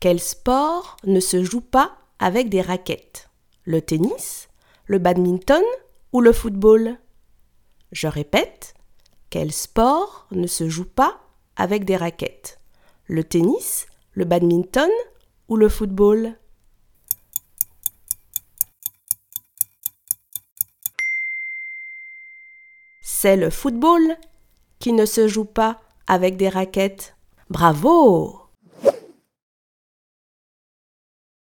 Quel sport ne se joue pas avec des raquettes? Le tennis, le badminton ou le football? Je répète, quel sport ne se joue pas avec des raquettes? Le tennis, le badminton ou le football? C'est le football qui ne se joue pas avec des raquettes. Bravo!